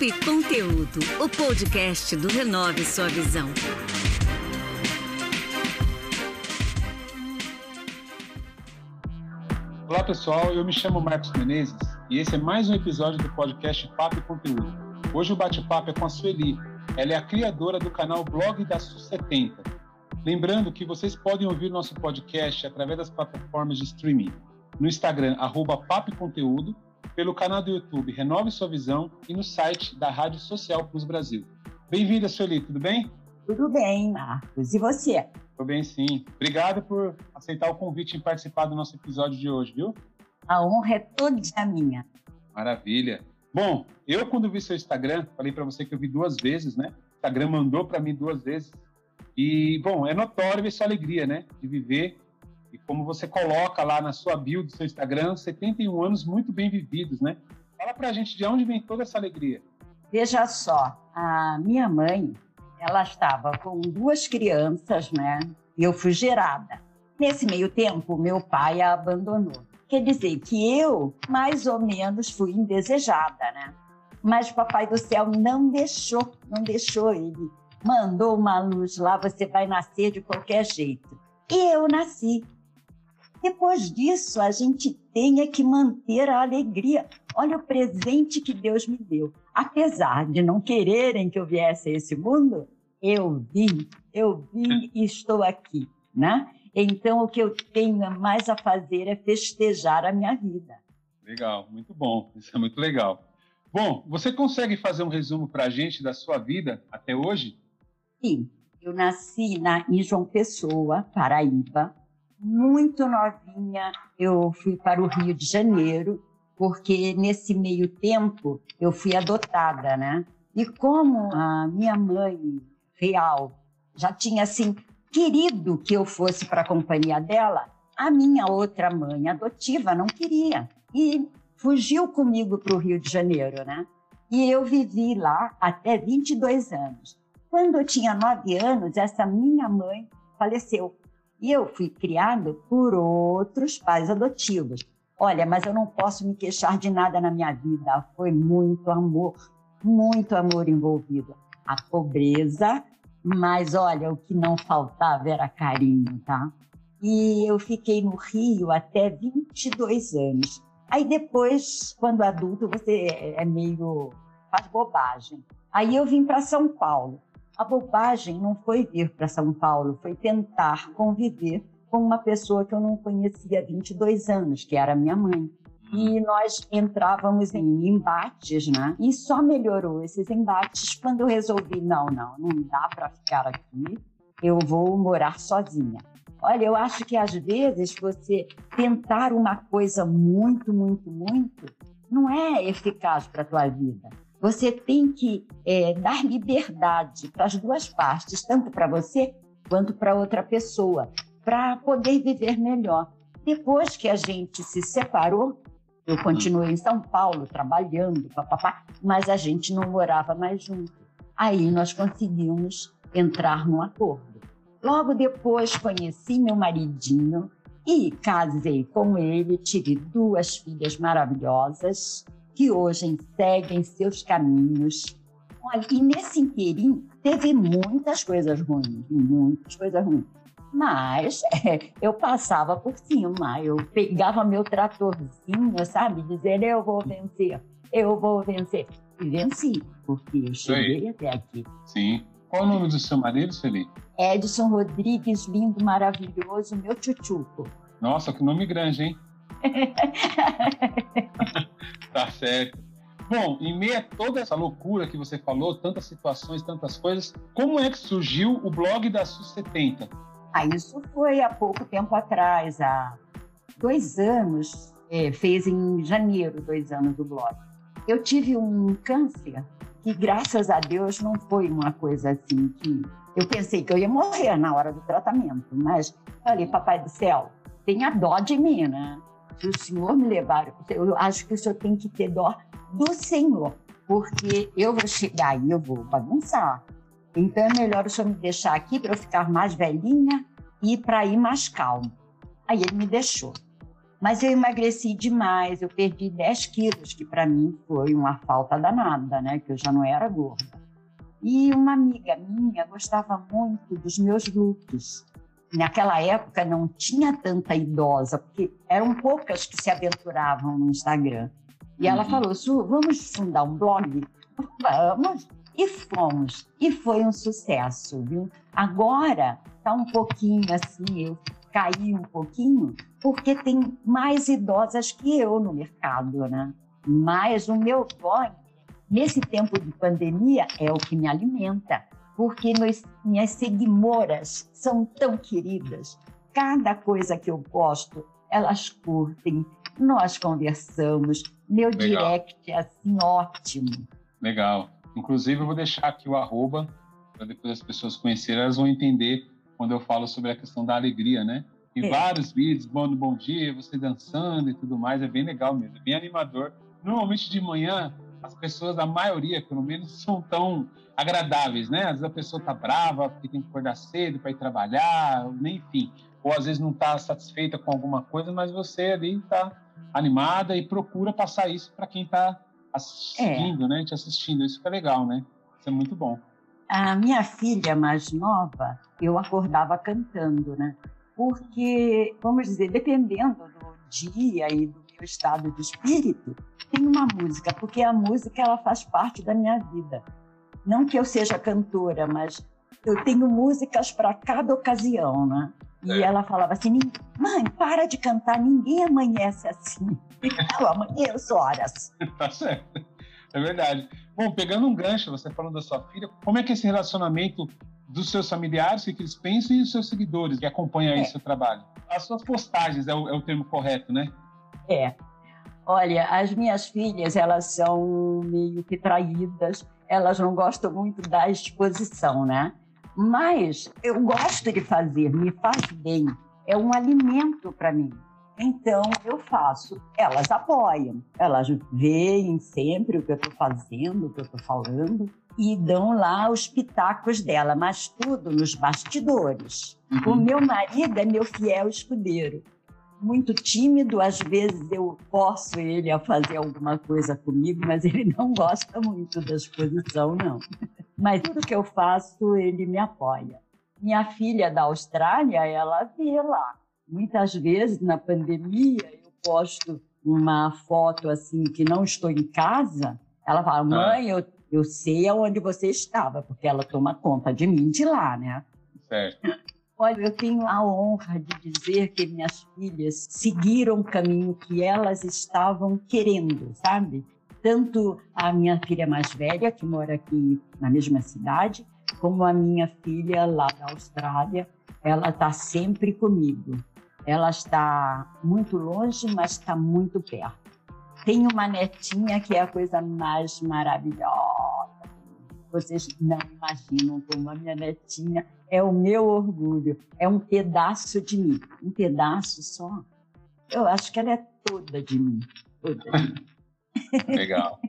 Papo Conteúdo, o podcast do Renove Sua Visão. Olá pessoal, eu me chamo Marcos Menezes e esse é mais um episódio do podcast Papo Conteúdo. Hoje o bate-papo é com a Sueli. Ela é a criadora do canal Blog da Su70. Lembrando que vocês podem ouvir nosso podcast através das plataformas de streaming no Instagram, arroba Papo Conteúdo, pelo canal do YouTube Renove Sua Visão e no site da Rádio Social Plus Brasil. Bem-vinda, Sueli, tudo bem? Tudo bem, Marcos. E você? Tudo bem, sim. Obrigado por aceitar o convite e participar do nosso episódio de hoje, viu? A honra é toda minha. Maravilha. Bom, eu quando vi seu Instagram, falei para você que eu vi duas vezes, né? O Instagram mandou para mim duas vezes. E, bom, é notório ver sua alegria, né? De viver e como você coloca lá na sua bio do seu Instagram, 71 anos muito bem vividos, né? Fala pra gente de onde vem toda essa alegria. Veja só, a minha mãe, ela estava com duas crianças, né? E eu fui gerada. Nesse meio tempo, meu pai a abandonou. Quer dizer que eu, mais ou menos, fui indesejada, né? Mas o Papai do Céu não deixou, não deixou ele. Mandou uma luz lá, você vai nascer de qualquer jeito. E eu nasci. Depois disso, a gente tem é que manter a alegria. Olha o presente que Deus me deu. Apesar de não quererem que eu viesse a esse mundo, eu vim, eu vim e estou aqui, né? Então, o que eu tenho mais a fazer é festejar a minha vida. Legal, muito bom. Isso é muito legal. Bom, você consegue fazer um resumo para a gente da sua vida até hoje? Sim, eu nasci na, em João Pessoa, Paraíba, muito novinha, eu fui para o Rio de Janeiro, porque nesse meio tempo eu fui adotada, né? E como a minha mãe real já tinha assim querido que eu fosse para a companhia dela, a minha outra mãe adotiva não queria e fugiu comigo para o Rio de Janeiro, né? E eu vivi lá até 22 anos. Quando eu tinha nove anos, essa minha mãe faleceu. E eu fui criado por outros pais adotivos. Olha, mas eu não posso me queixar de nada na minha vida. Foi muito amor, muito amor envolvido. A pobreza, mas olha, o que não faltava era carinho, tá? E eu fiquei no Rio até 22 anos. Aí depois, quando adulto, você é meio faz bobagem. Aí eu vim para São Paulo. A bobagem não foi vir para São Paulo, foi tentar conviver com uma pessoa que eu não conhecia há 22 anos, que era minha mãe. E uhum. nós entrávamos em embates, né? E só melhorou esses embates quando eu resolvi: não, não, não dá para ficar aqui, eu vou morar sozinha. Olha, eu acho que às vezes você tentar uma coisa muito, muito, muito, não é eficaz para a tua vida. Você tem que é, dar liberdade para as duas partes, tanto para você quanto para outra pessoa, para poder viver melhor. Depois que a gente se separou, eu continuei em São Paulo trabalhando, papapá, mas a gente não morava mais junto. Aí nós conseguimos entrar num acordo. Logo depois conheci meu maridinho e casei com ele, tive duas filhas maravilhosas que hoje seguem seus caminhos. Olha, e nesse inteirinho teve muitas coisas ruins, muitas coisas ruins. Mas é, eu passava por cima, eu pegava meu tratorzinho, sabe, dizendo eu vou vencer, eu vou vencer. E venci, porque eu cheguei Sim. até aqui. Sim. Qual o nome do seu marido, Celi? Edson Rodrigues, lindo, maravilhoso, meu tchutchuco. Nossa, que nome grande, hein? tá certo. Bom, em meio a toda essa loucura que você falou, tantas situações, tantas coisas, como é que surgiu o blog da SUS70? Ah, isso foi há pouco tempo atrás, há dois anos, é, fez em janeiro dois anos do blog. Eu tive um câncer que, graças a Deus, não foi uma coisa assim que eu pensei que eu ia morrer na hora do tratamento, mas falei, papai do céu, tenha dó de mim, né? Se o Senhor me levar, eu acho que o Senhor tem que ter dó do Senhor, porque eu vou chegar e eu vou bagunçar. Então é melhor o Senhor me deixar aqui para eu ficar mais velhinha e para ir mais calmo. Aí ele me deixou. Mas eu emagreci demais, eu perdi 10 quilos, que para mim foi uma falta danada, né? Que eu já não era gorda. E uma amiga minha gostava muito dos meus looks. Naquela época não tinha tanta idosa, porque eram poucas que se aventuravam no Instagram. E ela uhum. falou: Su, vamos fundar um blog? Vamos. E fomos. E foi um sucesso, viu? Agora está um pouquinho assim, eu caí um pouquinho, porque tem mais idosas que eu no mercado, né? Mas o meu blog, nesse tempo de pandemia, é o que me alimenta, porque meus, minhas seguidoras são tão queridas. Cada coisa que eu posto, elas curtem, nós conversamos, meu Legal. direct é assim ótimo. Legal. Inclusive, eu vou deixar aqui o arroba, para depois as pessoas conhecerem, elas vão entender quando eu falo sobre a questão da alegria, né? Tem é. vários vídeos, bom, bom dia, você dançando e tudo mais, é bem legal mesmo, é bem animador. Normalmente de manhã, as pessoas, a maioria, pelo menos, são tão agradáveis, né? Às vezes a pessoa tá brava porque tem que acordar cedo para ir trabalhar, enfim. Ou às vezes não está satisfeita com alguma coisa, mas você ali está animada e procura passar isso para quem está assistindo, é. né? Te assistindo. Isso que é legal, né? Isso é muito bom. A minha filha mais nova, eu acordava cantando, né? Porque, vamos dizer, dependendo do dia e do estado de espírito, tem uma música, porque a música ela faz parte da minha vida. Não que eu seja cantora, mas eu tenho músicas para cada ocasião, né? E é. ela falava assim: mãe, para de cantar, ninguém amanhece assim. Eu amanheço horas. tá certo. É verdade. Bom, pegando um gancho, você falando da sua filha, como é que é esse relacionamento dos seus familiares, o que eles pensam, e os seus seguidores que acompanham aí é. seu trabalho? As suas postagens é o, é o termo correto, né? É. Olha, as minhas filhas, elas são meio que traídas, elas não gostam muito da exposição, né? Mas eu gosto de fazer, me faz bem, é um alimento para mim. Então eu faço. Elas apoiam, elas veem sempre o que eu estou fazendo, o que eu estou falando e dão lá os pitacos dela, mas tudo nos bastidores. Uhum. O meu marido é meu fiel escudeiro. Muito tímido, às vezes eu forço ele a fazer alguma coisa comigo, mas ele não gosta muito da exposição, não. Mas tudo que eu faço, ele me apoia. Minha filha da Austrália, ela vê lá Muitas vezes, na pandemia, eu posto uma foto assim que não estou em casa. Ela fala, ah. mãe, eu, eu sei aonde você estava, porque ela toma conta de mim de lá, né? Certo. Olha, eu tenho a honra de dizer que minhas filhas seguiram o caminho que elas estavam querendo, sabe? Tanto a minha filha mais velha, que mora aqui na mesma cidade, como a minha filha lá da Austrália, ela está sempre comigo. Ela está muito longe, mas está muito perto. Tem uma netinha que é a coisa mais maravilhosa. Vocês não imaginam como a minha netinha é o meu orgulho. É um pedaço de mim, um pedaço só. Eu acho que ela é toda de mim, toda de mim. Legal,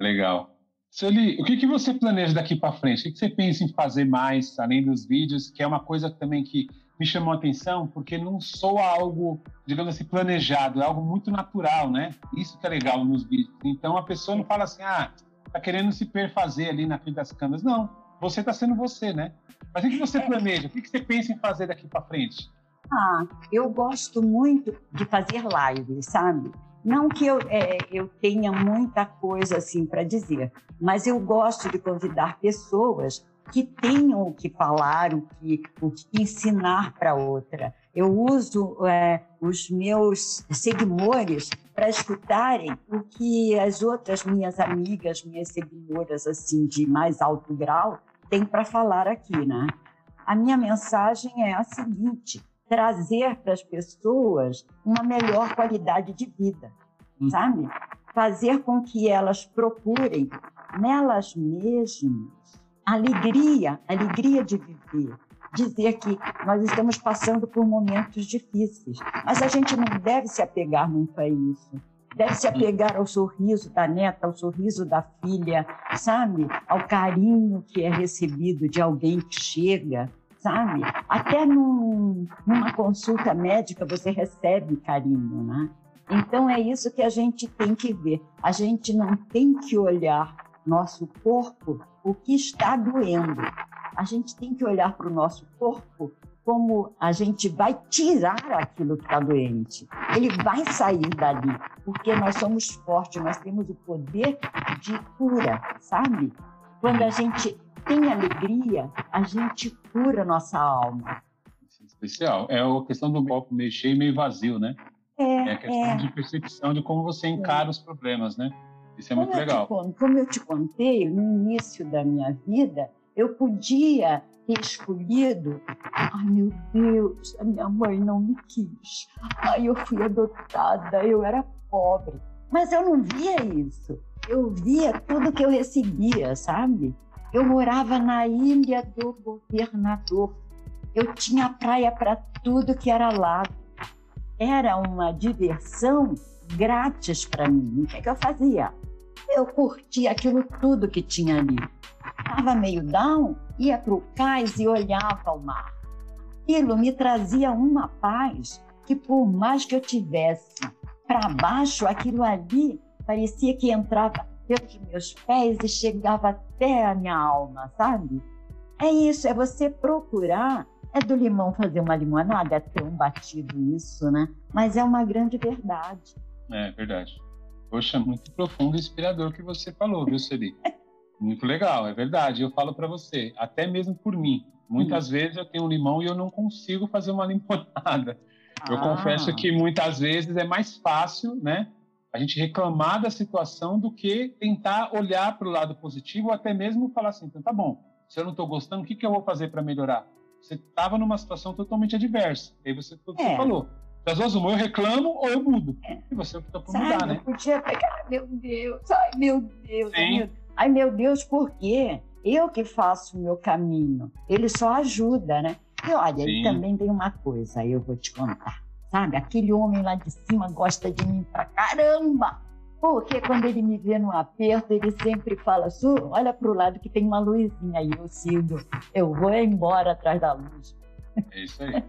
legal. Sueli, o que, que você planeja daqui para frente? O que, que você pensa em fazer mais, além dos vídeos, que é uma coisa também que me chamou a atenção porque não soa algo, digamos assim, planejado, é algo muito natural, né? Isso que é legal nos vídeos. Então a pessoa não fala assim, ah, tá querendo se perfazer ali na frente das câmeras. Não, você tá sendo você, né? Mas o que você planeja? O que você pensa em fazer daqui para frente? Ah, eu gosto muito de fazer live, sabe? Não que eu, é, eu tenha muita coisa assim para dizer, mas eu gosto de convidar pessoas que tenham o que falar, o que, o que ensinar para outra. Eu uso é, os meus seguidores para escutarem o que as outras minhas amigas, minhas seguidoras assim de mais alto grau têm para falar aqui, né? A minha mensagem é a seguinte: trazer para as pessoas uma melhor qualidade de vida, hum. sabe? Fazer com que elas procurem nelas mesmas alegria, alegria de viver. Dizer que nós estamos passando por momentos difíceis, mas a gente não deve se apegar muito a isso. Deve se apegar ao sorriso da neta, ao sorriso da filha, sabe? Ao carinho que é recebido de alguém que chega, sabe? Até num, numa consulta médica você recebe carinho, né? Então é isso que a gente tem que ver. A gente não tem que olhar nosso corpo o que está doendo. A gente tem que olhar para o nosso corpo como a gente vai tirar aquilo que está doente. Ele vai sair dali, porque nós somos fortes, nós temos o poder de cura, sabe? Quando a gente tem alegria, a gente cura nossa alma. Especial. É a questão do copo meio cheio e meio vazio, né? É, é a questão é. de percepção de como você encara é. os problemas, né? Isso é como muito legal. Te, como eu te contei, no início da minha vida, eu podia ter escolhido. Ai, meu Deus, a minha mãe não me quis. Ai, eu fui adotada, eu era pobre. Mas eu não via isso. Eu via tudo que eu recebia, sabe? Eu morava na ilha do governador. Eu tinha praia para tudo que era lado. Era uma diversão grátis para mim. O que, é que eu fazia? Eu curtia aquilo tudo que tinha ali. Estava meio down, ia para o cais e olhava o mar. Aquilo me trazia uma paz que, por mais que eu tivesse para baixo, aquilo ali parecia que entrava pelos meus pés e chegava até a minha alma, sabe? É isso, é você procurar. É do limão fazer uma limonada, é ter um batido isso, né? Mas é uma grande verdade. É verdade. Poxa, muito profundo e inspirador que você falou, viu, Celi? Muito legal, é verdade. Eu falo para você, até mesmo por mim. Muitas hum. vezes eu tenho um limão e eu não consigo fazer uma limonada. Eu ah. confesso que muitas vezes é mais fácil, né? A gente reclamar da situação do que tentar olhar para o lado positivo ou até mesmo falar assim, então tá bom, se eu não estou gostando, o que, que eu vou fazer para melhorar? Você estava numa situação totalmente adversa. Aí você, você é. falou, das duas uma, eu reclamo ou eu mudo. É. E você optou por Sabe, mudar, né? Eu podia pegar, meu Deus, ai meu Deus, ai meu, ai meu Deus, por quê? Eu que faço o meu caminho. Ele só ajuda, né? E olha, Sim. também tem uma coisa, aí eu vou te contar. Sabe, aquele homem lá de cima gosta de mim pra caramba. Porque quando ele me vê no aperto, ele sempre fala, Su, olha pro lado que tem uma luzinha aí, eu sigo. Eu vou embora atrás da luz. É isso aí.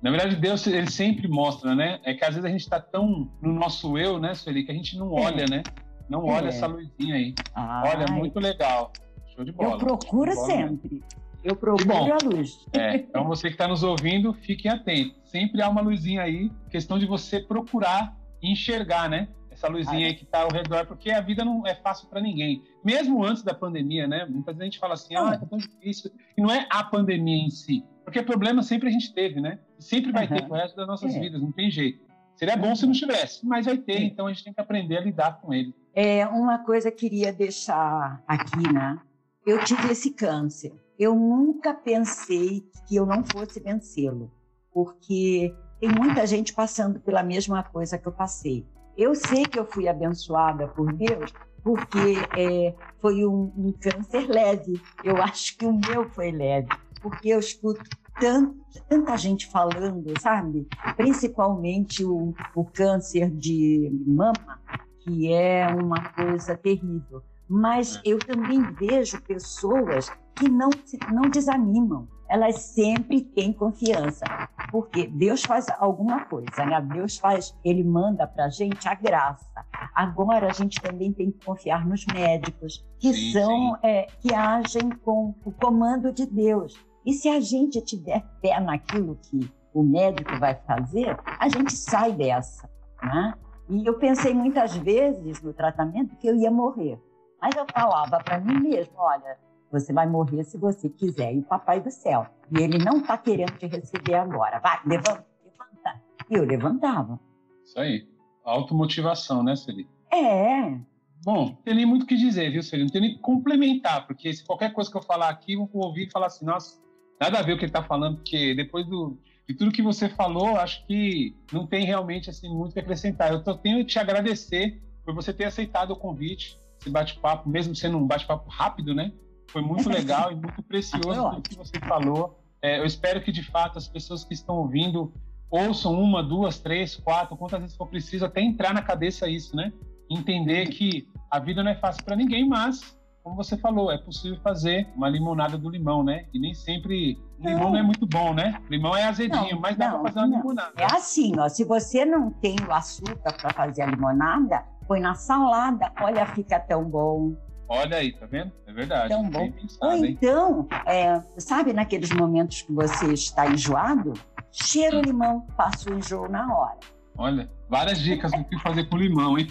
Na verdade, Deus ele sempre mostra, né? É que às vezes a gente está tão no nosso eu, né, Sueli, que a gente não olha, é. né? Não olha é. essa luzinha aí. Ai. Olha, muito legal. Show de bola. Eu procuro bola, sempre. Eu procuro bom, a luz. É, então você que está nos ouvindo, fiquem atentos. Sempre há uma luzinha aí, questão de você procurar enxergar, né? Essa luzinha aí que está ao redor, porque a vida não é fácil para ninguém. Mesmo antes da pandemia, né? Muitas vezes a gente fala assim, ah, é tão difícil. E não é a pandemia em si, porque problema sempre a gente teve, né? Sempre vai uhum. ter pro resto das nossas é. vidas, não tem jeito. Seria bom se não tivesse, mas vai ter, então a gente tem que aprender a lidar com ele. É, uma coisa que queria deixar aqui, né? Eu tive esse câncer. Eu nunca pensei que eu não fosse vencê-lo, porque tem muita gente passando pela mesma coisa que eu passei. Eu sei que eu fui abençoada por Deus, porque é, foi um, um, câncer leve. Eu acho que o meu foi leve, porque eu escuto tanto, tanta gente falando, sabe? Principalmente o, o câncer de mama, que é uma coisa terrível mas é. eu também vejo pessoas que não, não desanimam. Elas sempre têm confiança, porque Deus faz alguma coisa, né? Deus faz, Ele manda para a gente a graça. Agora a gente também tem que confiar nos médicos, que sim, são, sim. É, que agem com o comando de Deus. E se a gente tiver fé naquilo que o médico vai fazer, a gente sai dessa, né? E eu pensei muitas vezes no tratamento que eu ia morrer. Mas eu falava para mim mesmo: olha, você vai morrer se você quiser, e o papai do céu. E ele não está querendo te receber agora. Vai, levanta, levanta. E eu levantava. Isso aí. Automotivação, né, Celi? É. Bom, não tem nem muito o que dizer, viu, Celi? Não tem nem que complementar, porque se qualquer coisa que eu falar aqui, vão ouvir e falar assim, nossa, nada a ver o que ele está falando, porque depois do, de tudo que você falou, acho que não tem realmente assim muito que acrescentar. Eu tenho que te agradecer por você ter aceitado o convite esse bate-papo, mesmo sendo um bate-papo rápido, né? Foi muito legal e muito precioso o que você falou. É, eu espero que, de fato, as pessoas que estão ouvindo ouçam uma, duas, três, quatro, quantas vezes for preciso, até entrar na cabeça isso, né? Entender que a vida não é fácil para ninguém, mas como você falou, é possível fazer uma limonada do limão, né? E nem sempre. Limão não é muito bom, né? Limão é azedinho, Não, mas dá para fazer uma limonada. É assim, ó, se você não tem o açúcar para fazer a limonada, põe na salada, olha, fica tão bom. Olha aí, tá vendo? É verdade. Tão bom. Ou pensado, hein? então, é, sabe naqueles momentos que você está enjoado? Cheira o limão, passa o enjoo na hora. Olha, várias dicas do que fazer com limão, hein?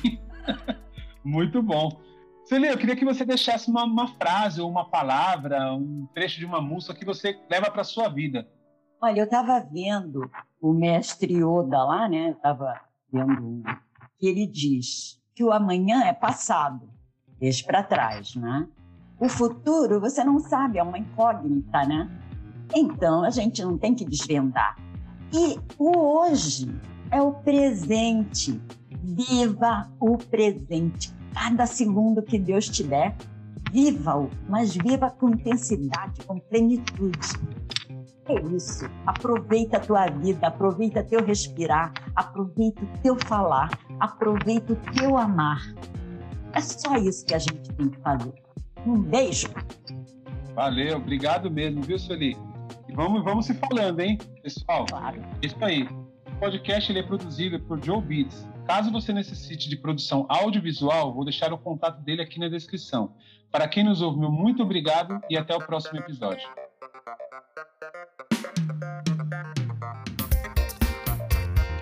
Muito bom. Celia, eu queria que você deixasse uma, uma frase ou uma palavra, um trecho de uma música que você leva para sua vida. Olha, eu estava vendo o mestre Oda lá, né? Estava vendo que ele diz que o amanhã é passado, deixa para trás, né? O futuro você não sabe, é uma incógnita, né? Então a gente não tem que desvendar. E o hoje é o presente. Viva o presente. Cada segundo que Deus te der, viva-o, mas viva com intensidade, com plenitude. É isso. Aproveita a tua vida, aproveita teu respirar, aproveita o teu falar, aproveita o teu amar. É só isso que a gente tem que fazer. Um beijo. Valeu, obrigado mesmo, viu, Sueli? E vamos, vamos se falando, hein, pessoal? Claro. Isso aí. O podcast ele é produzido por Joe Beats. Caso você necessite de produção audiovisual, vou deixar o contato dele aqui na descrição. Para quem nos ouve, muito obrigado e até o próximo episódio.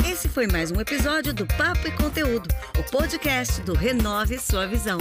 Esse foi mais um episódio do Papo e Conteúdo, o podcast do Renove Sua Visão.